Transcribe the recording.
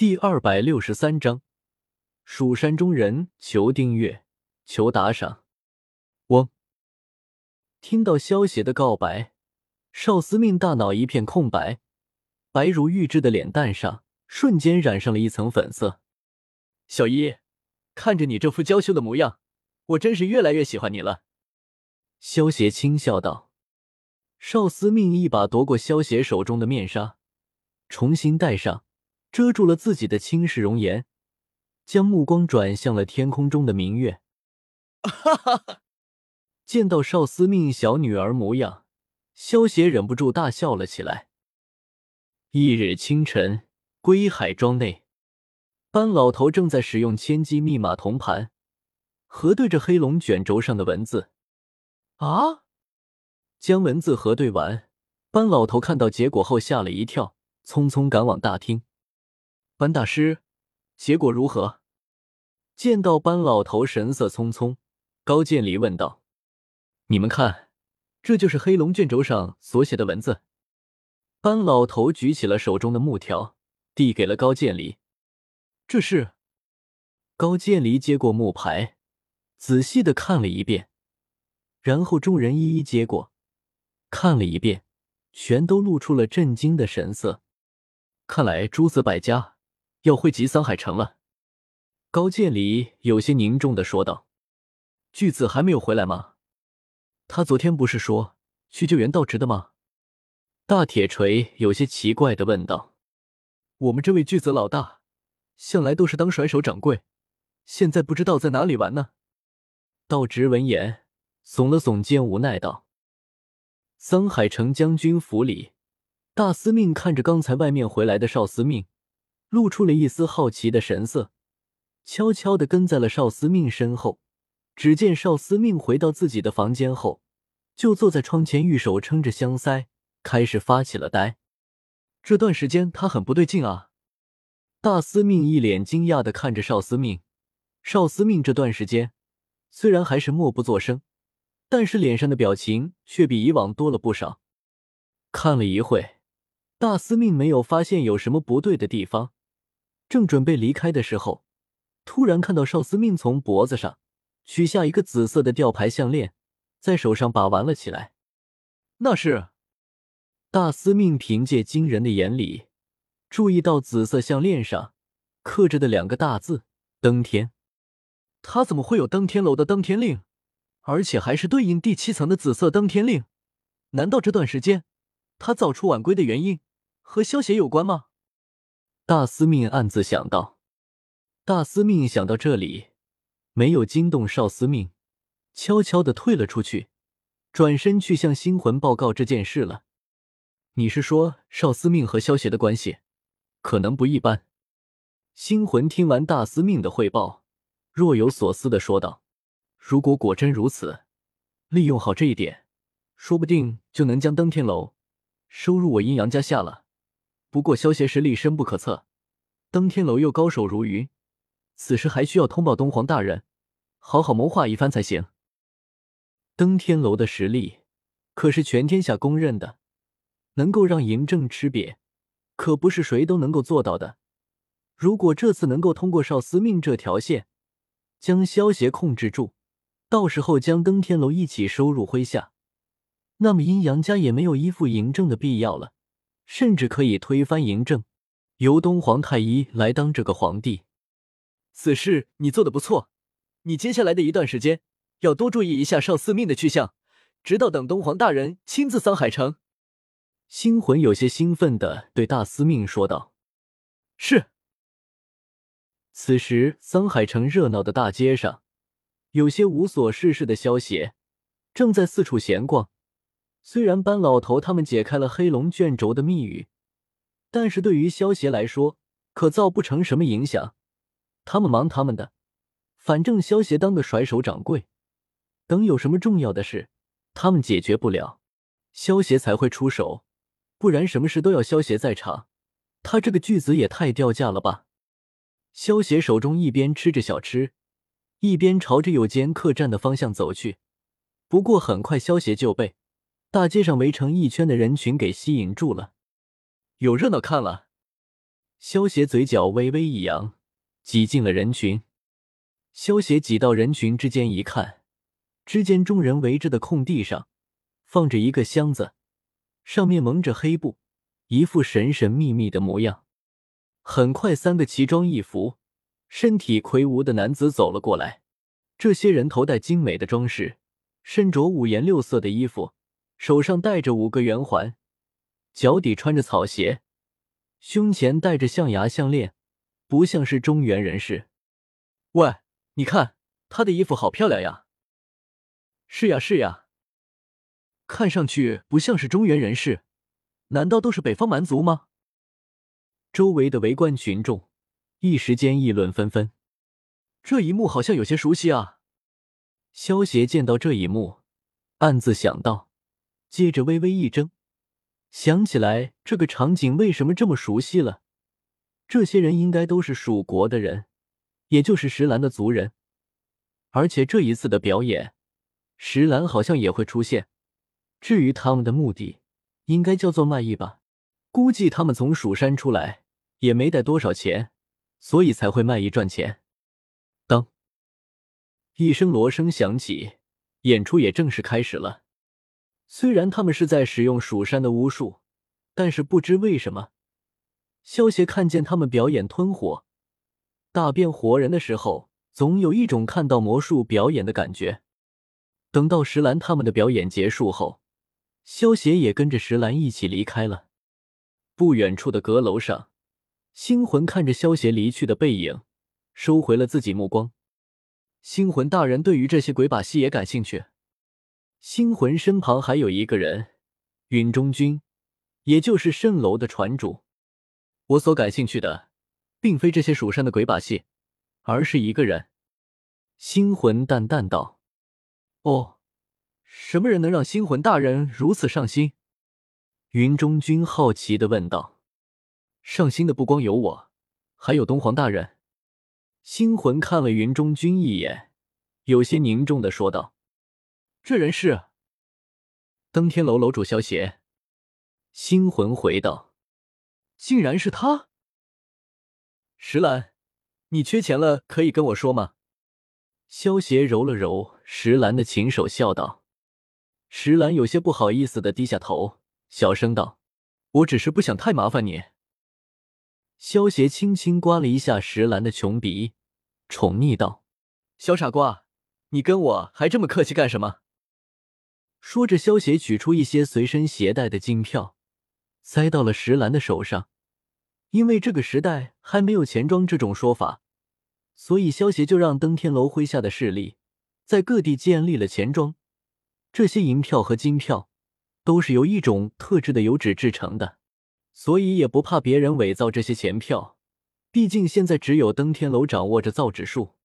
第二百六十三章，蜀山中人求订阅，求打赏。嗡！听到萧邪的告白，少司命大脑一片空白，白如玉质的脸蛋上瞬间染上了一层粉色。小一，看着你这副娇羞的模样，我真是越来越喜欢你了。萧邪轻笑道。少司命一把夺过萧邪手中的面纱，重新戴上。遮住了自己的倾世容颜，将目光转向了天空中的明月。哈哈哈！见到少司命小女儿模样，萧邪忍不住大笑了起来。一日清晨，归海庄内，班老头正在使用千机密码铜盘核对着黑龙卷轴上的文字。啊！将文字核对完，班老头看到结果后吓了一跳，匆匆赶往大厅。班大师，结果如何？见到班老头神色匆匆，高渐离问道：“你们看，这就是黑龙卷轴上所写的文字。”班老头举起了手中的木条，递给了高渐离。这是高渐离接过木牌，仔细的看了一遍，然后众人一一接过，看了一遍，全都露出了震惊的神色。看来诸子百家。要汇集桑海城了，高渐离有些凝重的说道：“巨子还没有回来吗？他昨天不是说去救援道直的吗？”大铁锤有些奇怪的问道：“我们这位巨子老大，向来都是当甩手掌柜，现在不知道在哪里玩呢？”道直闻言耸了耸肩，无奈道：“桑海城将军府里，大司命看着刚才外面回来的少司命。”露出了一丝好奇的神色，悄悄的跟在了少司命身后。只见少司命回到自己的房间后，就坐在窗前，玉手撑着香腮，开始发起了呆。这段时间他很不对劲啊！大司命一脸惊讶的看着少司命。少司命这段时间虽然还是默不作声，但是脸上的表情却比以往多了不少。看了一会，大司命没有发现有什么不对的地方。正准备离开的时候，突然看到少司命从脖子上取下一个紫色的吊牌项链，在手上把玩了起来。那是大司命凭借惊人的眼力，注意到紫色项链上刻着的两个大字“登天”。他怎么会有登天楼的登天令，而且还是对应第七层的紫色登天令？难道这段时间他早出晚归的原因和萧邪有关吗？大司命暗自想到，大司命想到这里，没有惊动少司命，悄悄的退了出去，转身去向星魂报告这件事了。你是说少司命和萧邪的关系可能不一般？星魂听完大司命的汇报，若有所思的说道：“如果果真如此，利用好这一点，说不定就能将登天楼收入我阴阳家下了。”不过萧邪实力深不可测，登天楼又高手如云，此时还需要通报东皇大人，好好谋划一番才行。登天楼的实力可是全天下公认的，能够让嬴政吃瘪，可不是谁都能够做到的。如果这次能够通过少司命这条线，将萧邪控制住，到时候将登天楼一起收入麾下，那么阴阳家也没有依附嬴政的必要了。甚至可以推翻嬴政，由东皇太一来当这个皇帝。此事你做的不错，你接下来的一段时间要多注意一下少司命的去向，直到等东皇大人亲自桑海城。星魂有些兴奋的对大司命说道：“是。”此时桑海城热闹的大街上，有些无所事事的萧邪正在四处闲逛。虽然班老头他们解开了黑龙卷轴的密语，但是对于萧协来说，可造不成什么影响。他们忙他们的，反正萧协当个甩手掌柜，等有什么重要的事，他们解决不了，萧协才会出手，不然什么事都要萧协在场，他这个巨子也太掉价了吧！萧协手中一边吃着小吃，一边朝着有间客栈的方向走去。不过很快，萧协就被。大街上围成一圈的人群给吸引住了，有热闹看了。萧协嘴角微微一扬，挤进了人群。萧协挤到人群之间一看，只见众人围着的空地上放着一个箱子，上面蒙着黑布，一副神神秘秘的模样。很快，三个奇装异服、身体魁梧的男子走了过来。这些人头戴精美的装饰，身着五颜六色的衣服，手上戴着五个圆环，脚底穿着草鞋，胸前戴着象牙项链，不像是中原人士。喂，你看他的衣服好漂亮呀！是呀，是呀，看上去不像是中原人士，难道都是北方蛮族吗？周围的围观群众一时间议论纷纷，这一幕好像有些熟悉啊！萧协见到这一幕，暗自想到，接着微微一怔，想起来这个场景为什么这么熟悉了？这些人应该都是蜀国的人，也就是石兰的族人，而且这一次的表演，石兰好像也会出现。至于他们的目的，应该叫做卖艺吧？估计他们从蜀山出来。也没带多少钱，所以才会卖艺赚钱。当一声锣声响起，演出也正式开始了。虽然他们是在使用蜀山的巫术，但是不知为什么，萧协看见他们表演吞火、大变活人的时候，总有一种看到魔术表演的感觉。等到石兰他们的表演结束后，萧协也跟着石兰一起离开了。不远处的阁楼上。星魂看着萧协离去的背影，收回了自己目光。星魂大人对于这些鬼把戏也感兴趣。星魂身旁还有一个人，云中君，也就是蜃楼的船主。我所感兴趣的，并非这些蜀山的鬼把戏，而是一个人。星魂淡淡道：“哦，什么人能让星魂大人如此上心？”云中君好奇的问道。上心的不光有我，还有东皇大人。星魂看了云中君一眼，有些凝重的说道：“这人是登天楼楼主萧邪。”星魂回道：“竟然是他！”石兰，你缺钱了，可以跟我说吗？萧邪揉了揉石兰的琴手，笑道。石兰有些不好意思的低下头，小声道：“我只是不想太麻烦你。”萧邪轻轻刮了一下石兰的穷鼻，宠溺道：“小傻瓜，你跟我还这么客气干什么？”说着，萧协取出一些随身携带的金票，塞到了石兰的手上。因为这个时代还没有钱庄这种说法，所以萧协就让登天楼麾下的势力在各地建立了钱庄。这些银票和金票都是由一种特制的油纸制成的。所以也不怕别人伪造这些钱票，毕竟现在只有登天楼掌握着造纸术。